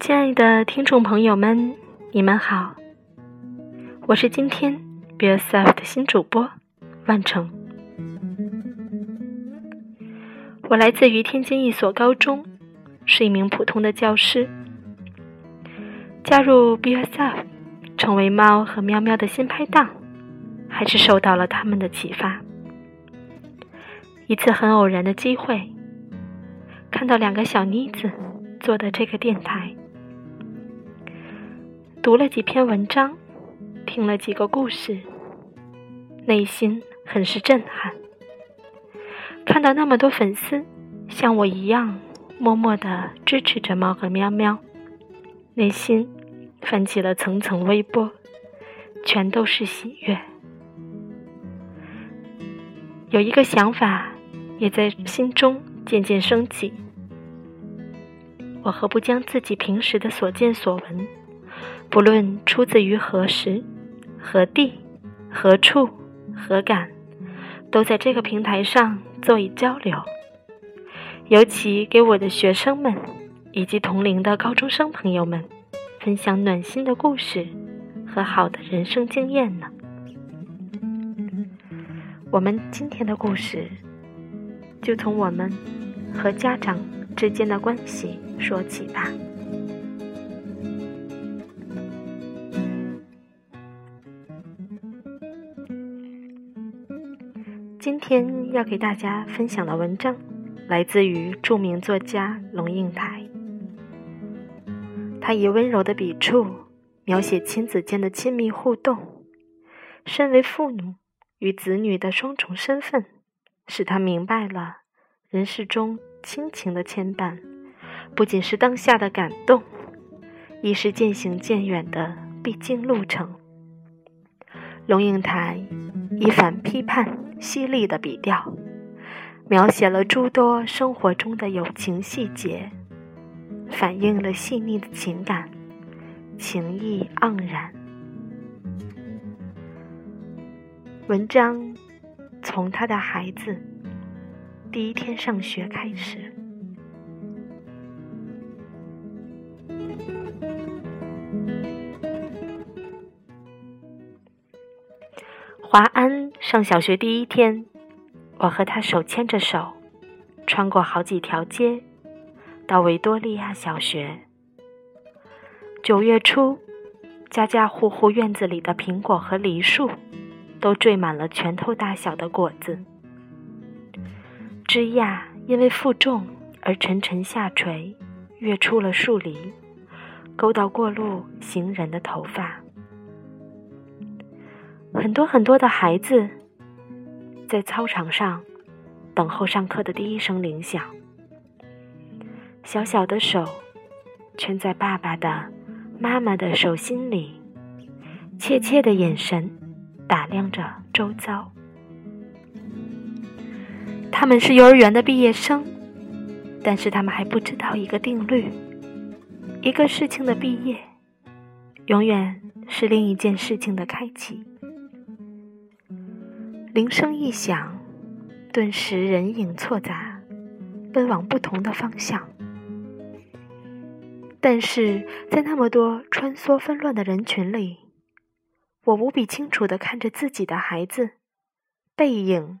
亲爱的听众朋友们，你们好，我是今天 Be Yourself 的新主播万成。我来自于天津一所高中，是一名普通的教师。加入 Be Yourself，成为猫和喵喵的新拍档，还是受到了他们的启发。一次很偶然的机会，看到两个小妮子做的这个电台，读了几篇文章，听了几个故事，内心很是震撼。看到那么多粉丝像我一样默默的支持着猫和喵喵，内心泛起了层层微波，全都是喜悦。有一个想法。也在心中渐渐升起。我何不将自己平时的所见所闻，不论出自于何时、何地、何处、何感，都在这个平台上做以交流，尤其给我的学生们以及同龄的高中生朋友们分享暖心的故事和好的人生经验呢？我们今天的故事。就从我们和家长之间的关系说起吧。今天要给大家分享的文章来自于著名作家龙应台，他以温柔的笔触描写亲子间的亲密互动，身为父母与子女的双重身份。使他明白了，人世中亲情的牵绊，不仅是当下的感动，亦是渐行渐远的必经路程。龙应台以反批判、犀利的笔调，描写了诸多生活中的友情细节，反映了细腻的情感，情意盎然。文章。从他的孩子第一天上学开始，华安上小学第一天，我和他手牵着手，穿过好几条街，到维多利亚小学。九月初，家家户户院子里的苹果和梨树。都缀满了拳头大小的果子，枝桠因为负重而沉沉下垂，跃出了树篱，勾到过路行人的头发。很多很多的孩子在操场上等候上课的第一声铃响，小小的手圈在爸爸的、妈妈的手心里，怯怯的眼神。打量着周遭，他们是幼儿园的毕业生，但是他们还不知道一个定律：一个事情的毕业，永远是另一件事情的开启。铃声一响，顿时人影错杂，奔往不同的方向。但是在那么多穿梭纷乱的人群里，我无比清楚的看着自己的孩子背影，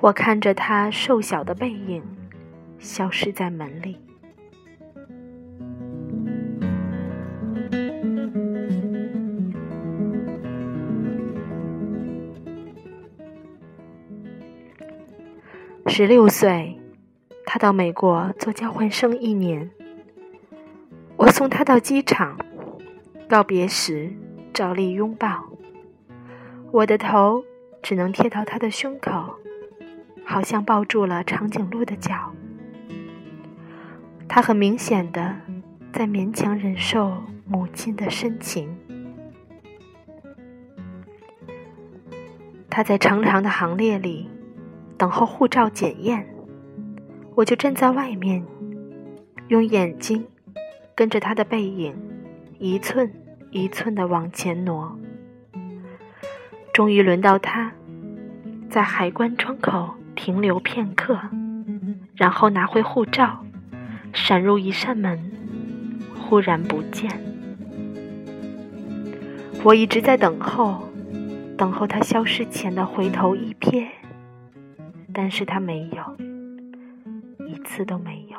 我看着他瘦小的背影消失在门里。十六岁，他到美国做交换生一年。我送他到机场，告别时。照例拥抱，我的头只能贴到他的胸口，好像抱住了长颈鹿的脚。他很明显的在勉强忍受母亲的深情。他在长长的行列里等候护照检验，我就站在外面，用眼睛跟着他的背影一寸一寸的往前挪。终于轮到他，在海关窗口停留片刻，然后拿回护照，闪入一扇门，忽然不见。我一直在等候。等候他消失前的回头一瞥，但是他没有，一次都没有。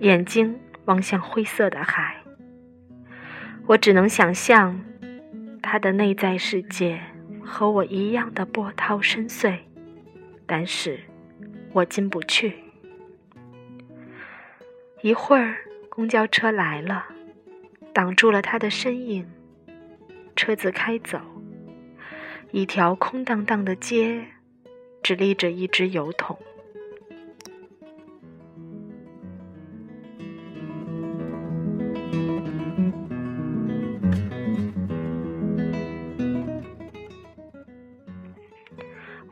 眼睛望向灰色的海。我只能想象他的内在世界。和我一样的波涛深邃，但是我进不去。一会儿，公交车来了，挡住了他的身影。车子开走，一条空荡荡的街，只立着一只油桶。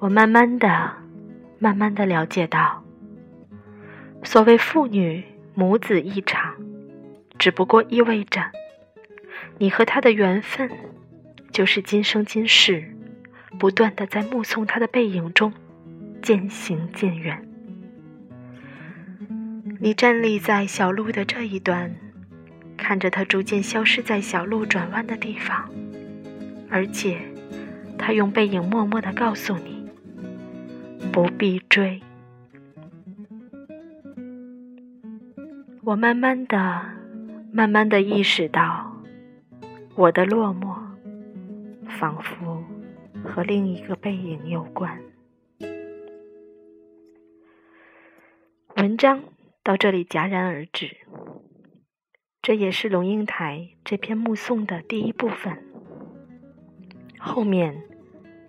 我慢慢的、慢慢的了解到，所谓父女母子一场，只不过意味着，你和他的缘分，就是今生今世，不断的在目送他的背影中渐行渐远。你站立在小路的这一端，看着他逐渐消失在小路转弯的地方，而且，他用背影默默的告诉你。不必追。我慢慢的、慢慢的意识到，我的落寞仿佛和另一个背影有关。文章到这里戛然而止。这也是龙应台这篇目送的第一部分。后面，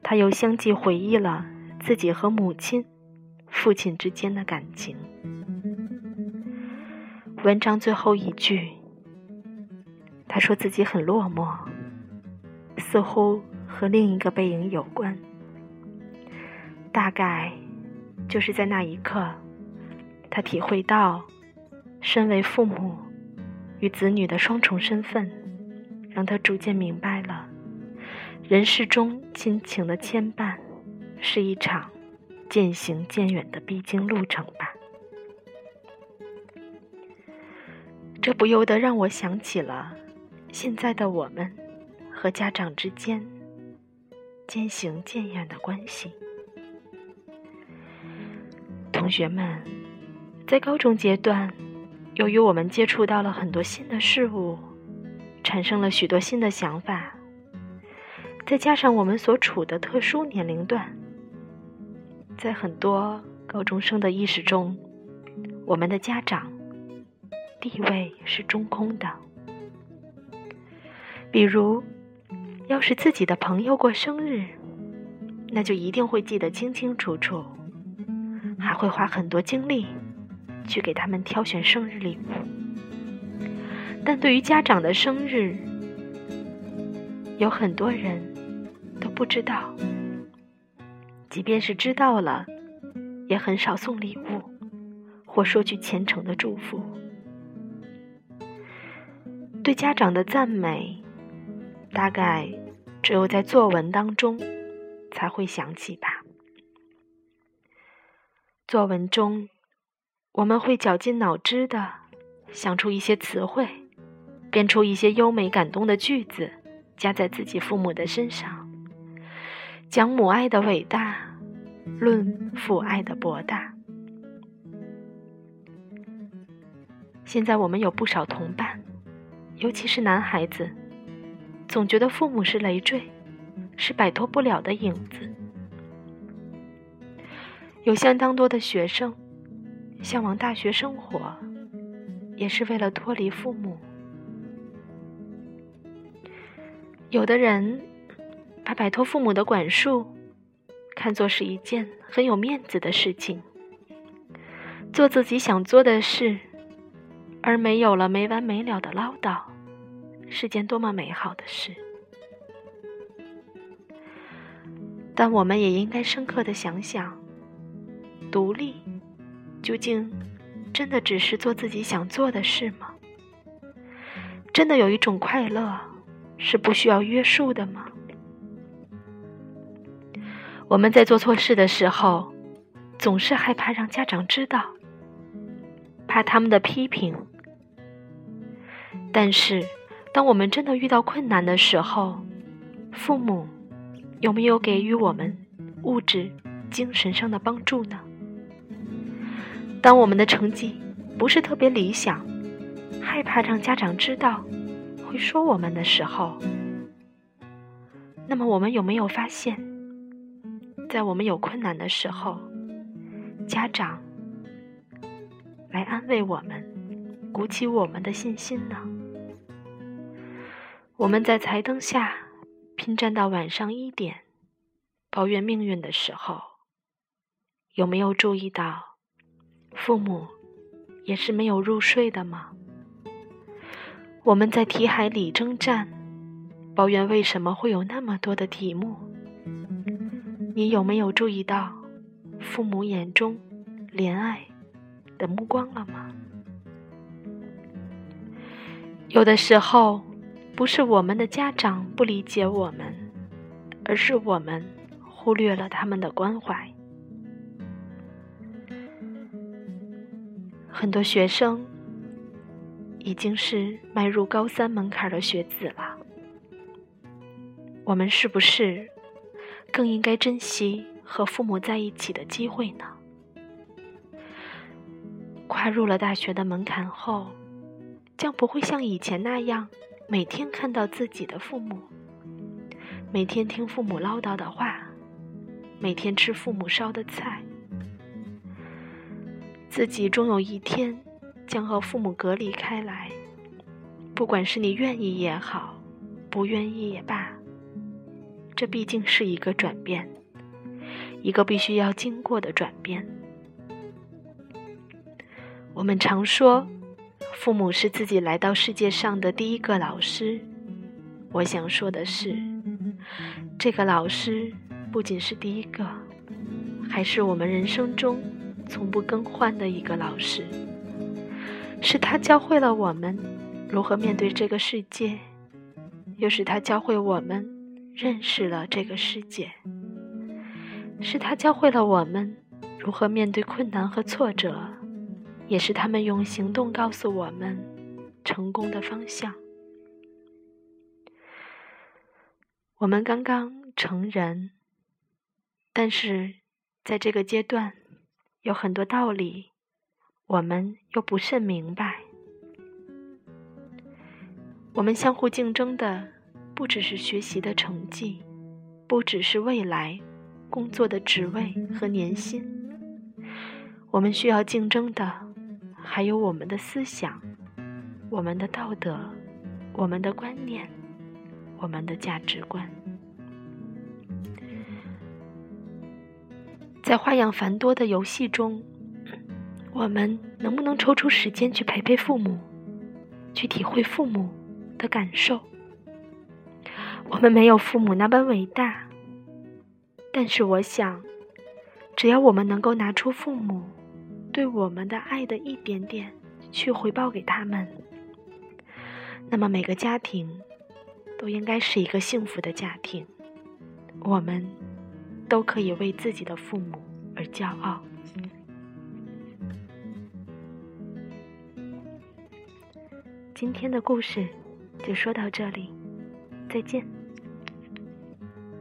他又相继回忆了。自己和母亲、父亲之间的感情。文章最后一句，他说自己很落寞，似乎和另一个背影有关。大概就是在那一刻，他体会到，身为父母与子女的双重身份，让他逐渐明白了人世中亲情的牵绊。是一场渐行渐远的必经路程吧。这不由得让我想起了现在的我们和家长之间渐行渐远的关系。同学们，在高中阶段，由于我们接触到了很多新的事物，产生了许多新的想法，再加上我们所处的特殊年龄段。在很多高中生的意识中，我们的家长地位是中空的。比如，要是自己的朋友过生日，那就一定会记得清清楚楚，还会花很多精力去给他们挑选生日礼物。但对于家长的生日，有很多人都不知道。即便是知道了，也很少送礼物，或说句虔诚的祝福。对家长的赞美，大概只有在作文当中才会想起吧。作文中，我们会绞尽脑汁的想出一些词汇，编出一些优美感动的句子，加在自己父母的身上，讲母爱的伟大，论父爱的博大。现在我们有不少同伴，尤其是男孩子，总觉得父母是累赘，是摆脱不了的影子。有相当多的学生向往大学生活，也是为了脱离父母。有的人把摆脱父母的管束看作是一件很有面子的事情，做自己想做的事，而没有了没完没了的唠叨，是件多么美好的事。但我们也应该深刻的想想，独立究竟真的只是做自己想做的事吗？真的有一种快乐？是不需要约束的吗？我们在做错事的时候，总是害怕让家长知道，怕他们的批评。但是，当我们真的遇到困难的时候，父母有没有给予我们物质、精神上的帮助呢？当我们的成绩不是特别理想，害怕让家长知道。会说我们的时候，那么我们有没有发现，在我们有困难的时候，家长来安慰我们，鼓起我们的信心呢？我们在台灯下拼战到晚上一点，抱怨命运的时候，有没有注意到，父母也是没有入睡的吗？我们在题海里征战，抱怨为什么会有那么多的题目。你有没有注意到父母眼中怜爱的目光了吗？有的时候，不是我们的家长不理解我们，而是我们忽略了他们的关怀。很多学生。已经是迈入高三门槛的学子了，我们是不是更应该珍惜和父母在一起的机会呢？跨入了大学的门槛后，将不会像以前那样每天看到自己的父母，每天听父母唠叨的话，每天吃父母烧的菜，自己终有一天。将和父母隔离开来，不管是你愿意也好，不愿意也罢，这毕竟是一个转变，一个必须要经过的转变。我们常说，父母是自己来到世界上的第一个老师。我想说的是，这个老师不仅是第一个，还是我们人生中从不更换的一个老师。是他教会了我们如何面对这个世界，又是他教会我们认识了这个世界。是他教会了我们如何面对困难和挫折，也是他们用行动告诉我们成功的方向。我们刚刚成人，但是在这个阶段，有很多道理。我们又不甚明白，我们相互竞争的不只是学习的成绩，不只是未来工作的职位和年薪，我们需要竞争的还有我们的思想、我们的道德、我们的观念、我们的价值观，在花样繁多的游戏中。我们能不能抽出时间去陪陪父母，去体会父母的感受？我们没有父母那般伟大，但是我想，只要我们能够拿出父母对我们的爱的一点点去回报给他们，那么每个家庭都应该是一个幸福的家庭。我们都可以为自己的父母而骄傲。今天的故事就说到这里。再见。